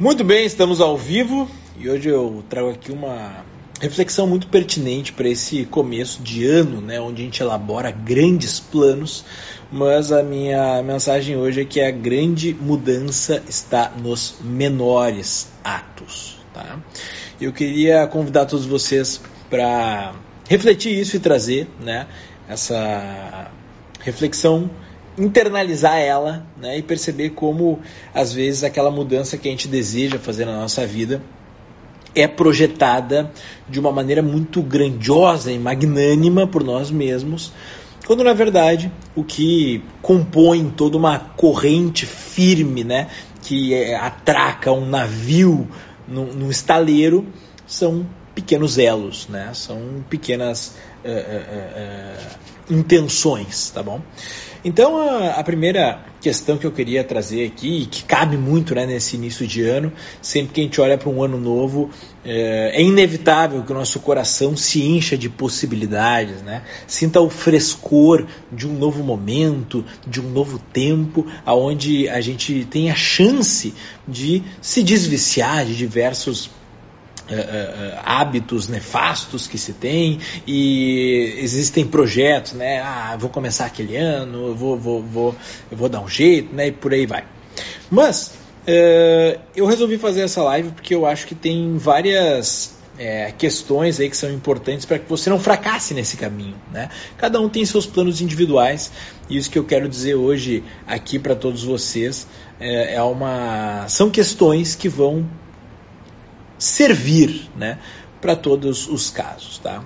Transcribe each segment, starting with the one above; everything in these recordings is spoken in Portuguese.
Muito bem, estamos ao vivo e hoje eu trago aqui uma reflexão muito pertinente para esse começo de ano, né, onde a gente elabora grandes planos, mas a minha mensagem hoje é que a grande mudança está nos menores atos. Tá? Eu queria convidar todos vocês para refletir isso e trazer né, essa reflexão internalizar ela né, e perceber como, às vezes, aquela mudança que a gente deseja fazer na nossa vida é projetada de uma maneira muito grandiosa e magnânima por nós mesmos, quando na verdade o que compõe toda uma corrente firme, né, que é, atraca um navio num, estaleiro, são pequenos elos, né, são pequenas uh, uh, intenções, tá bom? Então, a, a, primeira questão que eu queria trazer aqui, e que cabe muito né, nesse início de ano, sempre que a gente olha para um ano novo, é, é, inevitável que o nosso coração se encha de possibilidades, né? sinta o frescor de um novo momento, de um novo tempo, aonde a gente tem a chance de se desviciar de diversos hábitos nefastos que se tem e existem projetos, né? Ah, vou começar aquele ano, vou, vou, vou, eu vou dar um jeito, né? E por aí vai. Mas uh, eu resolvi fazer essa live porque eu acho que tem várias é, questões aí que são importantes para que você não fracasse nesse caminho. Né? Cada um tem seus planos individuais e isso que eu quero dizer hoje aqui para todos vocês é, é, uma são questões que vão servir né, para todos os casos. Tá?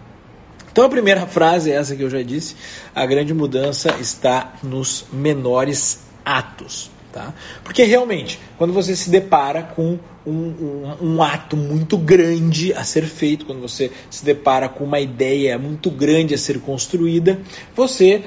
Então a primeira frase é essa que eu já disse: a grande mudança está nos menores atos. Tá? Porque realmente, quando você se depara com um, um, um, ato muito grande a ser feito, quando você se depara com uma ideia muito grande a ser construída, você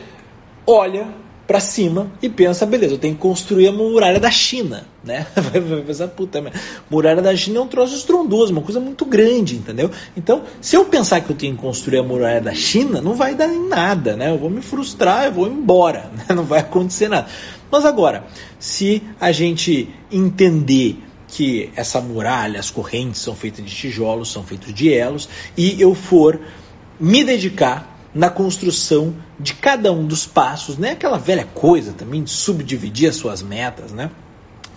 olha para cima e pensa, beleza, eu tenho que construir a muralha da China, né? Vai pensar, puta, muralha da China é um troço estrondoso, uma coisa muito grande, entendeu? Então, se eu pensar que eu tenho que construir a muralha da China, não vai dar em nada, né? Eu vou me frustrar, eu vou embora, né? não vai acontecer nada. Mas agora, se a gente entender que essa muralha, as correntes são feitas de tijolos, são feitos de elos, e eu for me dedicar na construção de cada um dos passos, né? Aquela velha coisa também de subdividir as suas metas, né?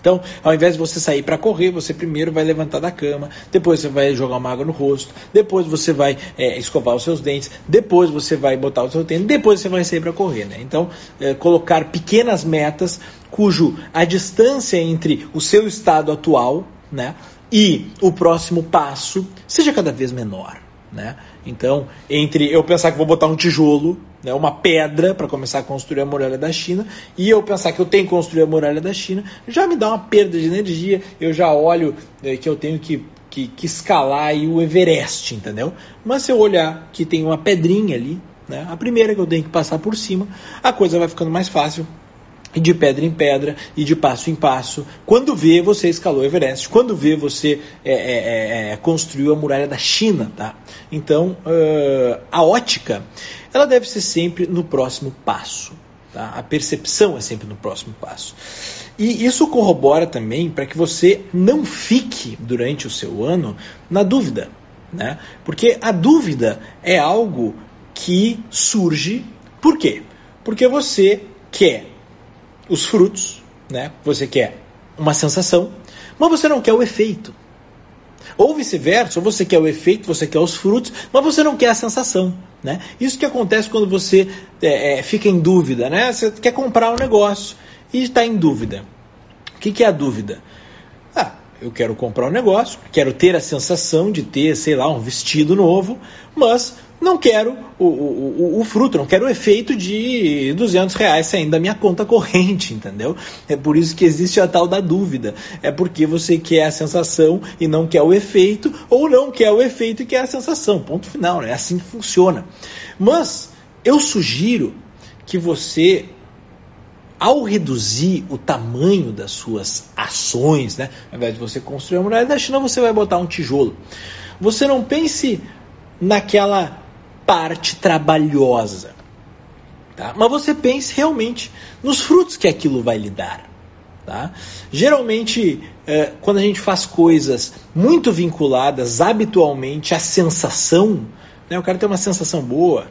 Então, ao invés de você sair para correr, você primeiro vai levantar da cama, depois você vai jogar uma água no rosto, depois você vai é, escovar os seus dentes, depois você vai botar o seu tênis, depois você vai sair para correr. Né? Então, é, colocar pequenas metas cujo a distância entre o seu estado atual né, e o próximo passo seja cada vez menor. Né? Então, entre eu pensar que vou botar um tijolo, né, uma pedra para começar a construir a muralha da China, e eu pensar que eu tenho que construir a muralha da China, já me dá uma perda de energia, eu já olho é, que eu tenho que, que, que escalar o Everest, entendeu? Mas se eu olhar que tem uma pedrinha ali, né, a primeira que eu tenho que passar por cima, a coisa vai ficando mais fácil e de pedra em pedra e de passo em passo. Quando vê, você escalou o Everest. Quando vê, você é, é, é, é construiu a muralha da China. Tá? Então, uh, a ótica ela deve ser sempre no próximo passo. Tá? A percepção é sempre no próximo passo. E isso corrobora também para que você não fique durante o seu ano na dúvida. Né? Porque a dúvida é algo que surge. Por quê? Porque você quer os frutos, né? Você quer uma sensação, mas você não quer o efeito. Ou vice-versa, você quer o efeito, você quer os frutos, mas você não quer a sensação. Né? Isso que acontece quando você é, é, fica em dúvida. Né? Você quer comprar um negócio e está em dúvida. O que, que é a dúvida? Eu quero comprar um negócio, quero ter a sensação de ter, sei lá, um vestido novo, mas não quero o, o, o, fruto, não quero o efeito de 200 reais saindo da minha conta corrente, entendeu? É por isso que existe a tal da dúvida. É porque você quer a sensação e não quer o efeito, ou não quer o efeito e quer a sensação. Ponto final, é assim que funciona. Mas eu sugiro que você, ao reduzir o tamanho das suas ações, né? ao invés de você construir uma muralha da China, você vai botar um tijolo. Você não pense naquela parte trabalhosa. Tá? Mas você pense realmente nos frutos que aquilo vai lhe dar. Tá? Geralmente, é, quando a gente faz coisas muito vinculadas habitualmente à sensação, né, eu quero ter uma sensação boa,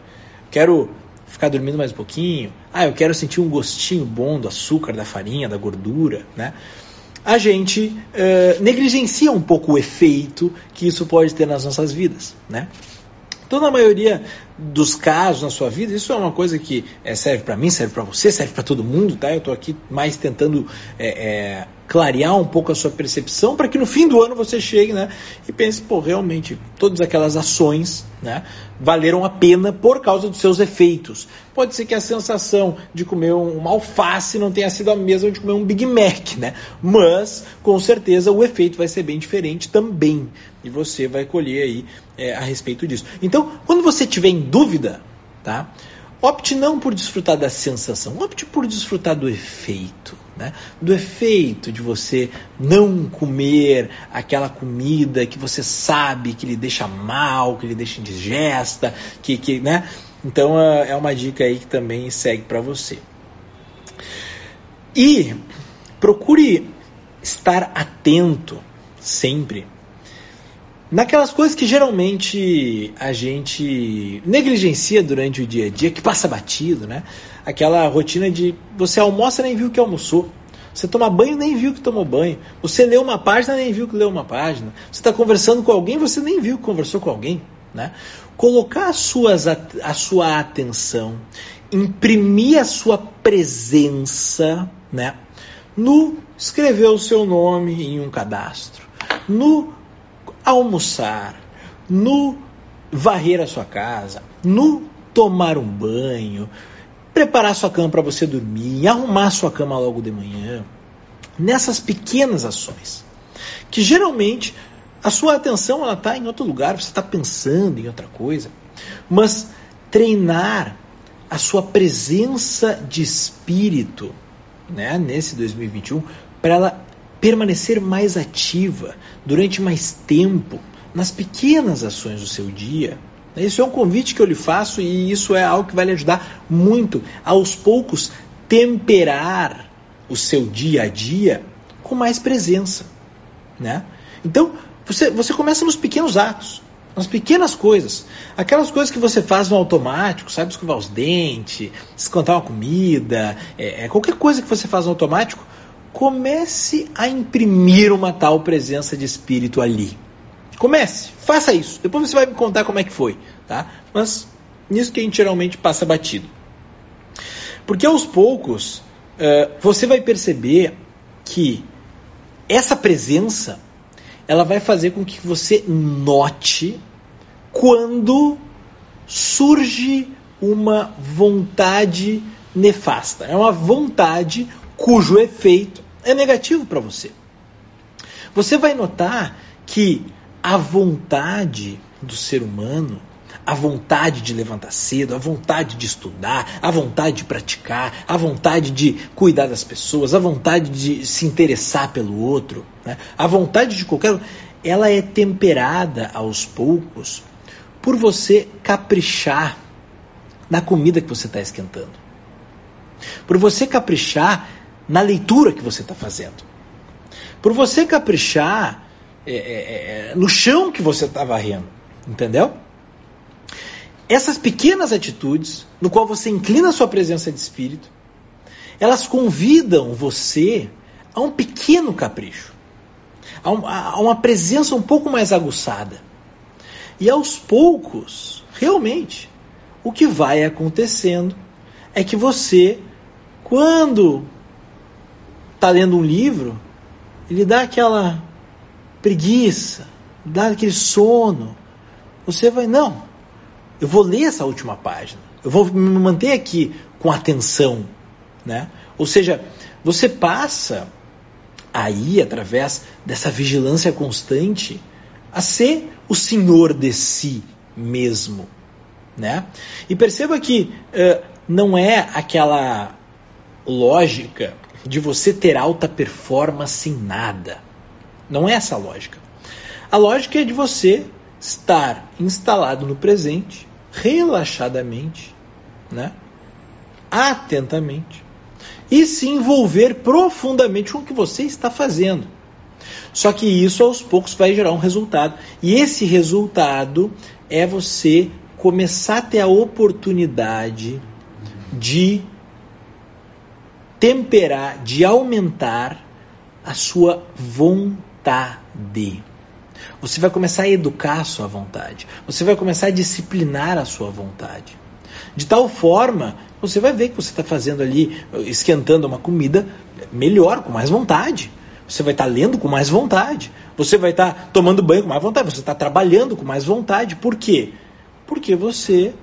quero ficar dormindo mais um pouquinho, ah, eu quero sentir um gostinho bom do açúcar, da farinha, da gordura, né? a gente é, negligencia um pouco o efeito que isso pode ter nas nossas vidas, né? Então, na maioria dos casos na sua vida, isso é uma coisa que é, serve para mim, serve para você, serve para todo mundo, tá? Eu estou aqui mais tentando é, é, clarear um pouco a sua percepção para que no fim do ano você chegue, né? E pense, pô, realmente, todas aquelas ações, né? Valeram a pena por causa dos seus efeitos. Pode ser que a sensação de comer uma alface não tenha sido a mesma de comer um Big Mac, né? Mas, com certeza, o efeito vai ser bem diferente também. E você vai colher aí é, a respeito disso. Então, quando você tiver em dúvida, tá? Opte não por desfrutar da sensação, opte por desfrutar do efeito, né? Do efeito de você não comer aquela comida que você sabe que lhe deixa mal, que lhe deixa indigesta, que, que né? Então é, é uma dica aí que também segue para você. E procure estar atento sempre naquelas coisas que geralmente a gente negligencia durante o dia a dia, que passa batido, né? Aquela rotina de você almoça nem viu que almoçou. Você toma banho nem viu que tomou banho. Você leu uma página nem viu que leu uma página. Você está conversando com alguém, você nem viu que conversou com alguém. Né? Colocar suas, a sua atenção, imprimir a sua presença né? no escrever o seu nome em um cadastro, no almoçar, no varrer a sua casa, no tomar um banho, preparar sua cama para você dormir, arrumar sua cama logo de manhã. Nessas pequenas ações, que geralmente a sua atenção ela está em outro lugar, você está pensando em outra coisa, mas treinar a sua presença de espírito, né, nesse 2021, para ela permanecer mais ativa durante mais tempo nas pequenas ações do seu dia. Isso é um convite que eu lhe faço e isso é algo que vai lhe ajudar muito aos poucos temperar o seu dia a dia com mais presença, né? Então, você, você começa nos pequenos atos, nas pequenas coisas. Aquelas coisas que você faz no automático, sabe? Escovar os dentes, escantar uma comida, é, é, qualquer coisa que você faz no automático, comece a imprimir uma tal presença de espírito ali. Comece, faça isso. Depois você vai me contar como é que foi, tá? Mas nisso que a gente geralmente passa batido. Porque aos poucos uh, você vai perceber que essa presença ela vai fazer com que você note quando surge uma vontade nefasta. É uma vontade cujo efeito é negativo para você. Você vai notar que a vontade do ser humano, a vontade de levantar cedo, a vontade de estudar, a vontade de praticar, a vontade de cuidar das pessoas, a vontade de se interessar pelo outro, né? a vontade de qualquer. ela é temperada aos poucos por você caprichar na comida que você está esquentando. Por você caprichar na leitura que você está fazendo. Por você caprichar é, é, é no chão que você está varrendo. Entendeu? Essas pequenas atitudes, no qual você inclina a sua presença de espírito, elas convidam você a um pequeno capricho, a, um, a uma presença um pouco mais aguçada. E aos poucos, realmente, o que vai acontecendo é que você, quando está lendo um livro, ele dá aquela preguiça, dá aquele sono. Você vai, não, eu vou ler essa última página, eu vou me manter aqui com atenção. Né? Ou seja, você passa aí, através dessa vigilância constante, a ser o senhor de si mesmo. Né? E perceba que uh, não é aquela lógica de você ter alta performance em nada. Não é essa a lógica. A lógica é de você estar instalado no presente, relaxadamente, né? atentamente, e se envolver profundamente com o que você está fazendo. Só que isso aos poucos vai gerar um resultado. E esse resultado é você começar a ter a oportunidade de temperar, de aumentar a sua vontade. Você vai começar a educar a sua vontade. Você vai começar a disciplinar a sua vontade. De tal forma, você vai ver que você está fazendo ali, esquentando uma comida melhor, com mais vontade. Você vai estar tá lendo com mais vontade. Você vai estar tá tomando banho com mais vontade. Você está trabalhando com mais vontade. Por quê? Porque você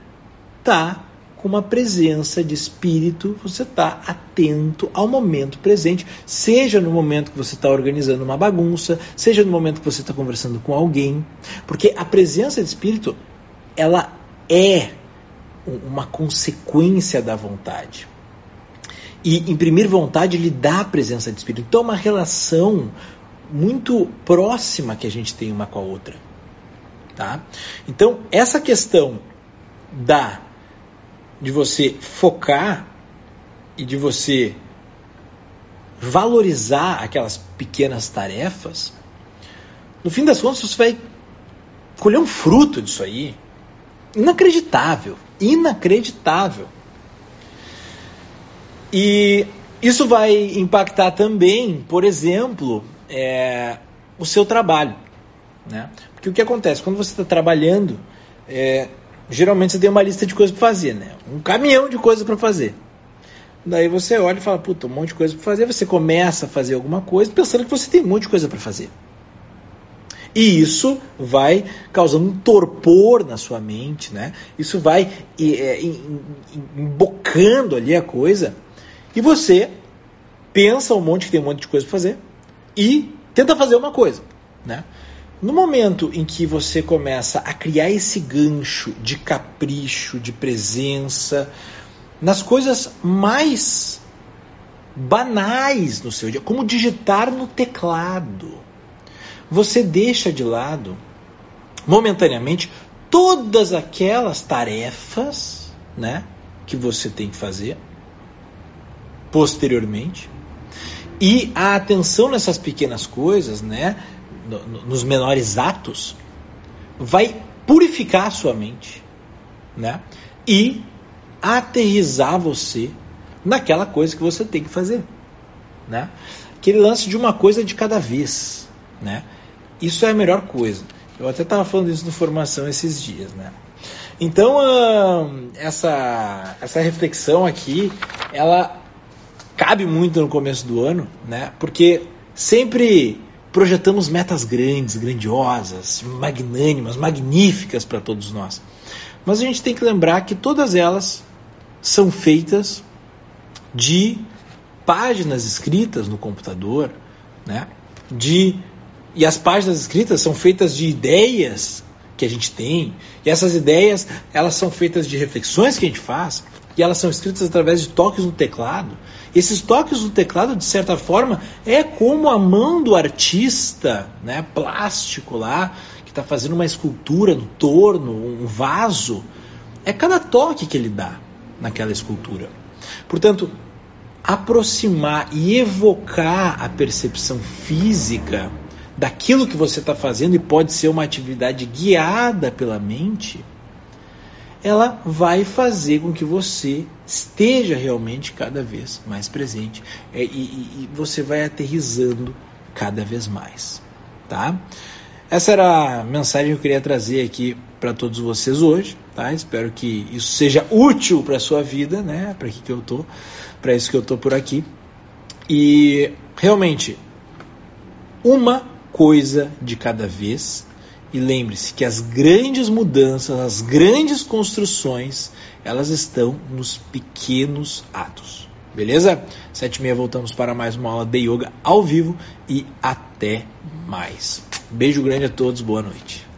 está uma presença de espírito, você está atento ao momento presente, seja no momento que você está organizando uma bagunça, seja no momento que você está conversando com alguém, porque a presença de espírito ela é uma consequência da vontade. E imprimir vontade lhe dá a presença de espírito. Então é uma relação muito próxima que a gente tem uma com a outra. Tá? Então, essa questão da de você focar e de você valorizar aquelas pequenas tarefas, no fim das contas você vai colher um fruto disso aí inacreditável, inacreditável. E isso vai impactar também, por exemplo, é, o seu trabalho. Né? Porque o que acontece? Quando você está trabalhando, é, geralmente você tem uma lista de coisas para fazer, né? Um caminhão de coisas para fazer. Daí você olha e fala, puta, um monte de coisa para fazer. Você começa a fazer alguma coisa pensando que você tem um monte de coisa para fazer. E isso vai causando um torpor na sua mente, né? Isso vai é, embocando ali a coisa. E você pensa um monte que tem um monte de coisa para fazer e tenta fazer uma coisa, né? No momento em que você começa a criar esse gancho de capricho, de presença, nas coisas mais banais no seu dia, como digitar no teclado, você deixa de lado, momentaneamente, todas aquelas tarefas né, que você tem que fazer posteriormente. E a atenção nessas pequenas coisas, né, nos menores atos, vai purificar a sua mente, né? E aterrizar você naquela coisa que você tem que fazer, né? Aquele lance de uma coisa de cada vez, né? Isso é a melhor coisa. Eu até estava falando isso no formação esses dias, né? Então essa essa reflexão aqui, ela cabe muito no começo do ano, né? Porque sempre projetamos metas grandes, grandiosas, magnânimas, magníficas para todos nós. Mas a gente tem que lembrar que todas elas são feitas de páginas escritas no computador, né? De e as páginas escritas são feitas de ideias que a gente tem, e essas ideias, elas são feitas de reflexões que a gente faz, e elas são escritas através de toques no teclado. Esses toques no teclado, de certa forma, é como a mão do artista, né, plástico lá, que está fazendo uma escultura no torno, um vaso. É cada toque que ele dá naquela escultura. Portanto, aproximar e evocar a percepção física daquilo que você está fazendo e pode ser uma atividade guiada pela mente ela vai fazer com que você esteja realmente cada vez mais presente é, e, e, e você vai aterrizando cada vez mais, tá? Essa era a mensagem que eu queria trazer aqui para todos vocês hoje, tá? Espero que isso seja útil para sua vida, né? Para que que eu tô, para isso que eu tô por aqui. E realmente uma coisa de cada vez e lembre-se que as grandes mudanças, as grandes construções, elas estão nos pequenos atos. Beleza? Sete e meia voltamos para mais uma aula de yoga ao vivo e até mais. Beijo grande a todos, boa noite.